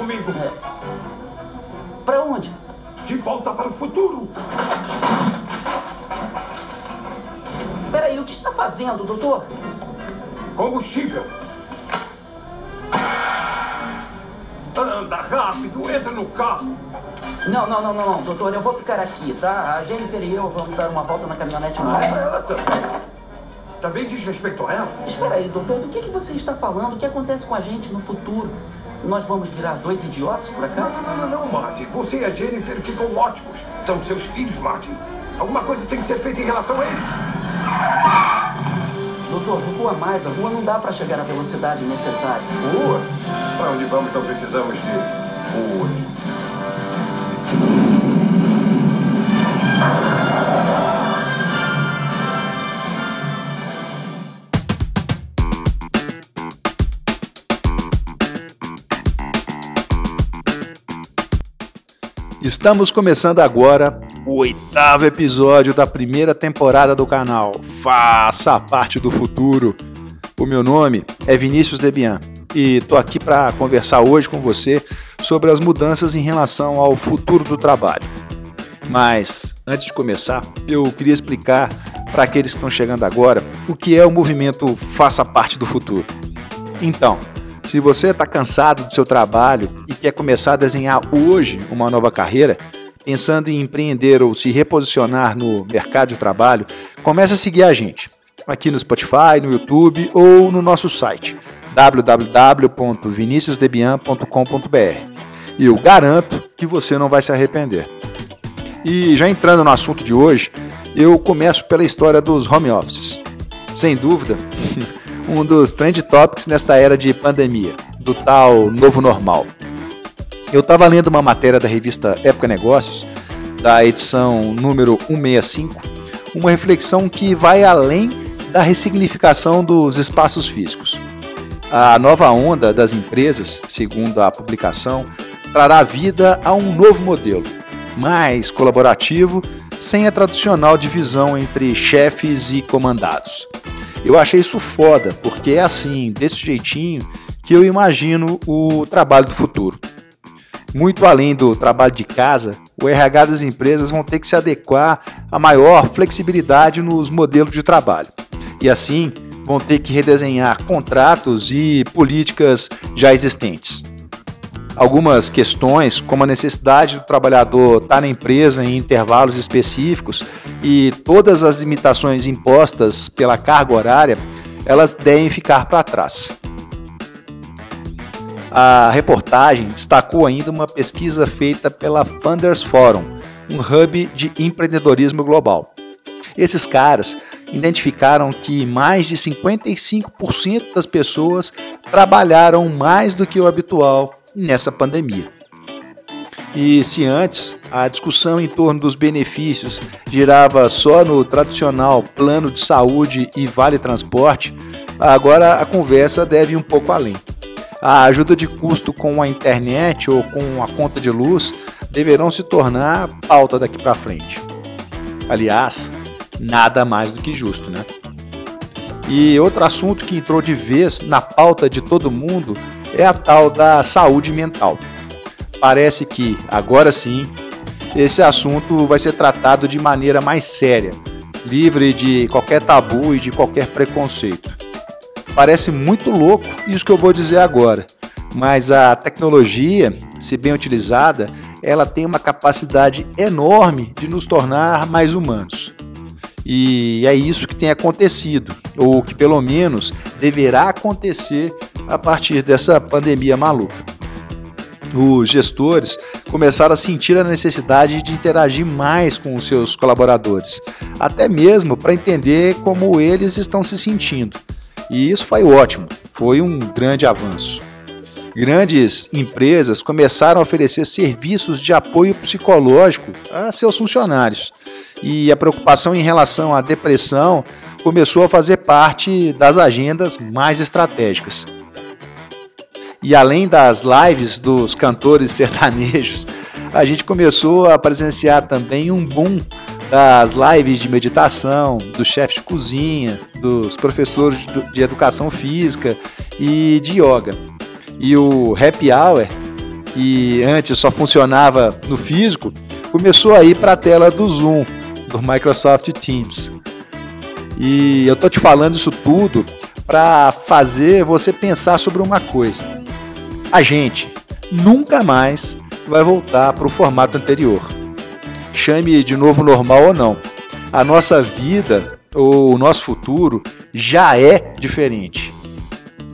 comigo. É. Pra onde? De volta para o futuro. Peraí, o que está fazendo, doutor? Combustível. Anda rápido, entra no carro. Não, não, não, não, não, doutor, eu vou ficar aqui, tá? A Jennifer e eu vamos dar uma volta na caminhonete nova. Ela também. Também diz respeito a ela? Espera aí, doutor, do que, que você está falando? O que acontece com a gente no futuro? Nós vamos virar dois idiotas por acaso? Não, não, não, não, Martin. Você e a Jennifer ficam ótimos. São seus filhos, Martin. Alguma coisa tem que ser feita em relação a eles. Doutor, recua mais. A rua não dá para chegar à velocidade necessária. Rua? Para onde vamos não precisamos de ruas. Estamos começando agora o oitavo episódio da primeira temporada do canal Faça Parte do Futuro. O meu nome é Vinícius Debian e tô aqui para conversar hoje com você sobre as mudanças em relação ao futuro do trabalho. Mas antes de começar, eu queria explicar para aqueles que estão chegando agora o que é o movimento Faça Parte do Futuro. Então, se você está cansado do seu trabalho e quer começar a desenhar hoje uma nova carreira, pensando em empreender ou se reposicionar no mercado de trabalho, comece a seguir a gente aqui no Spotify, no YouTube ou no nosso site www.viniciusdebian.com.br. E eu garanto que você não vai se arrepender. E já entrando no assunto de hoje, eu começo pela história dos home offices. Sem dúvida, um dos trend topics nesta era de pandemia, do tal novo normal. Eu estava lendo uma matéria da revista Época Negócios, da edição número 165, uma reflexão que vai além da ressignificação dos espaços físicos. A nova onda das empresas, segundo a publicação, trará vida a um novo modelo, mais colaborativo, sem a tradicional divisão entre chefes e comandados. Eu achei isso foda, porque é assim, desse jeitinho, que eu imagino o trabalho do futuro. Muito além do trabalho de casa, o RH das empresas vão ter que se adequar a maior flexibilidade nos modelos de trabalho. E assim, vão ter que redesenhar contratos e políticas já existentes. Algumas questões, como a necessidade do trabalhador estar na empresa em intervalos específicos e todas as limitações impostas pela carga horária, elas devem ficar para trás. A reportagem destacou ainda uma pesquisa feita pela Funders Forum, um hub de empreendedorismo global. Esses caras identificaram que mais de 55% das pessoas trabalharam mais do que o habitual nessa pandemia. E se antes a discussão em torno dos benefícios girava só no tradicional plano de saúde e vale transporte, agora a conversa deve ir um pouco além. A ajuda de custo com a internet ou com a conta de luz deverão se tornar pauta daqui para frente. Aliás, nada mais do que justo, né? E outro assunto que entrou de vez na pauta de todo mundo é a tal da saúde mental. Parece que, agora sim, esse assunto vai ser tratado de maneira mais séria, livre de qualquer tabu e de qualquer preconceito. Parece muito louco isso que eu vou dizer agora, mas a tecnologia, se bem utilizada, ela tem uma capacidade enorme de nos tornar mais humanos. E é isso que tem acontecido, ou que pelo menos deverá acontecer a partir dessa pandemia maluca. Os gestores começaram a sentir a necessidade de interagir mais com os seus colaboradores, até mesmo para entender como eles estão se sentindo. E isso foi ótimo, foi um grande avanço. Grandes empresas começaram a oferecer serviços de apoio psicológico a seus funcionários. E a preocupação em relação à depressão começou a fazer parte das agendas mais estratégicas. E além das lives dos cantores sertanejos, a gente começou a presenciar também um boom das lives de meditação, dos chefes de cozinha, dos professores de educação física e de yoga. E o happy hour, que antes só funcionava no físico, começou a ir para a tela do Zoom, do Microsoft Teams. E eu tô te falando isso tudo para fazer você pensar sobre uma coisa. A gente nunca mais vai voltar para o formato anterior. Chame de novo normal ou não. A nossa vida ou o nosso futuro já é diferente.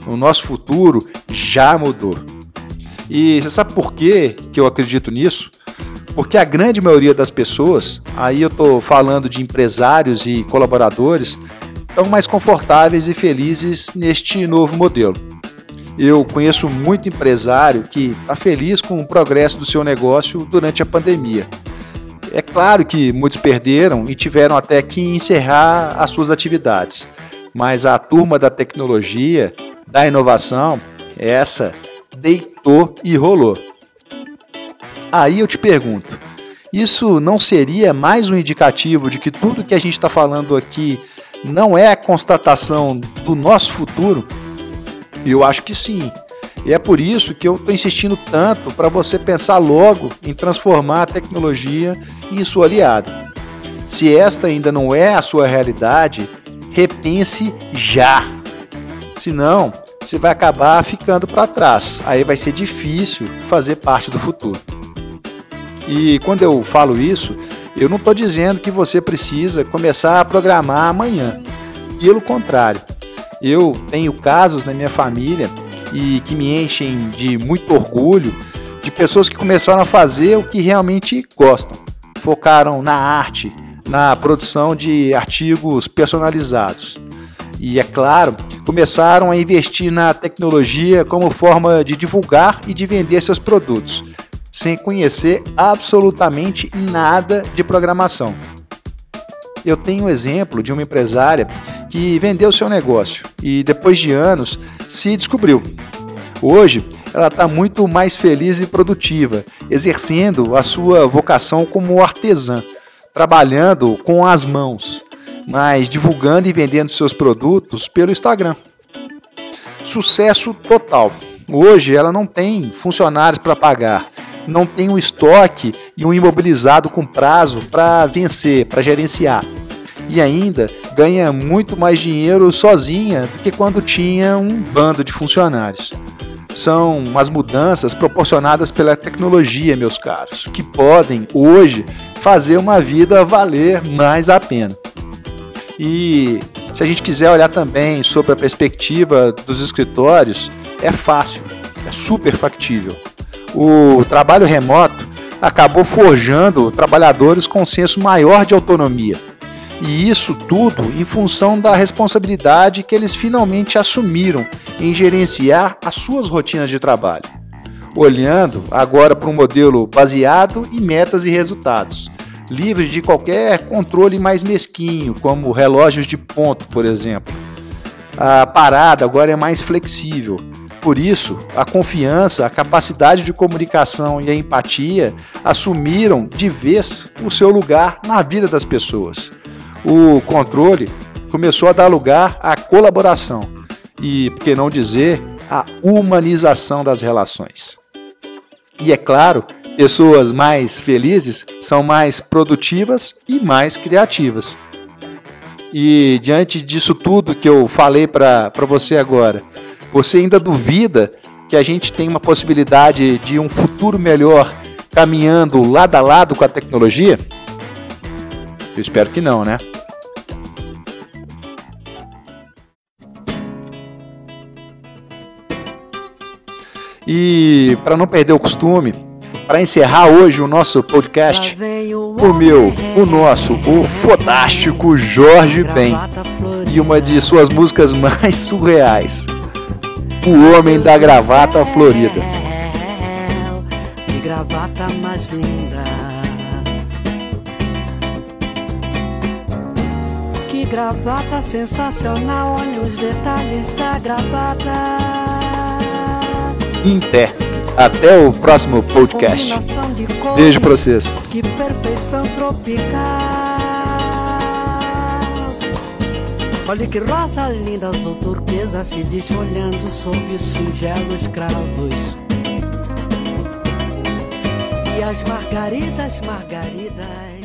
O nosso futuro já mudou. E você sabe por que, eu acredito nisso? Porque a grande maioria das pessoas, aí eu estou falando de empresários e colaboradores, estão mais confortáveis e felizes neste novo modelo. Eu conheço muito empresário que está feliz com o progresso do seu negócio durante a pandemia. É claro que muitos perderam e tiveram até que encerrar as suas atividades, mas a turma da tecnologia, da inovação, essa deitou e rolou. Aí eu te pergunto: isso não seria mais um indicativo de que tudo que a gente está falando aqui não é a constatação do nosso futuro? Eu acho que sim. E é por isso que eu estou insistindo tanto para você pensar logo em transformar a tecnologia em sua aliada. Se esta ainda não é a sua realidade, repense já. Senão, você vai acabar ficando para trás. Aí vai ser difícil fazer parte do futuro. E quando eu falo isso, eu não estou dizendo que você precisa começar a programar amanhã. Pelo contrário, eu tenho casos na minha família e que me enchem de muito orgulho de pessoas que começaram a fazer o que realmente gostam. Focaram na arte, na produção de artigos personalizados. E é claro, começaram a investir na tecnologia como forma de divulgar e de vender seus produtos, sem conhecer absolutamente nada de programação. Eu tenho um exemplo de uma empresária que vendeu seu negócio e depois de anos se descobriu. Hoje, ela está muito mais feliz e produtiva, exercendo a sua vocação como artesã, trabalhando com as mãos, mas divulgando e vendendo seus produtos pelo Instagram. Sucesso total. Hoje ela não tem funcionários para pagar, não tem um estoque e um imobilizado com prazo para vencer, para gerenciar e ainda ganha muito mais dinheiro sozinha do que quando tinha um bando de funcionários. São as mudanças proporcionadas pela tecnologia, meus caros, que podem hoje fazer uma vida valer mais a pena. E se a gente quiser olhar também sobre a perspectiva dos escritórios, é fácil, é super factível. O trabalho remoto acabou forjando trabalhadores com um senso maior de autonomia e isso tudo em função da responsabilidade que eles finalmente assumiram em gerenciar as suas rotinas de trabalho. Olhando agora para um modelo baseado em metas e resultados, livre de qualquer controle mais mesquinho, como relógios de ponto, por exemplo. A parada agora é mais flexível. Por isso, a confiança, a capacidade de comunicação e a empatia assumiram de vez o seu lugar na vida das pessoas o controle começou a dar lugar à colaboração e, por que não dizer, à humanização das relações. E é claro, pessoas mais felizes são mais produtivas e mais criativas. E diante disso tudo que eu falei para você agora, você ainda duvida que a gente tem uma possibilidade de um futuro melhor caminhando lado a lado com a tecnologia? Eu espero que não, né? E para não perder o costume, para encerrar hoje o nosso podcast, o meu, o nosso, o fodástico Jorge Ben e uma de suas músicas mais surreais, O Homem da Gravata Florida. Gravata mais linda. Que gravata sensacional, olha os detalhes da gravata. Inter. Até o próximo podcast. Beijo pra vocês. Que perfeição tropical. Olha que rosa linda, azul turquesa, se desfolhando sob os singelos cravos. E as margaridas, margaridas.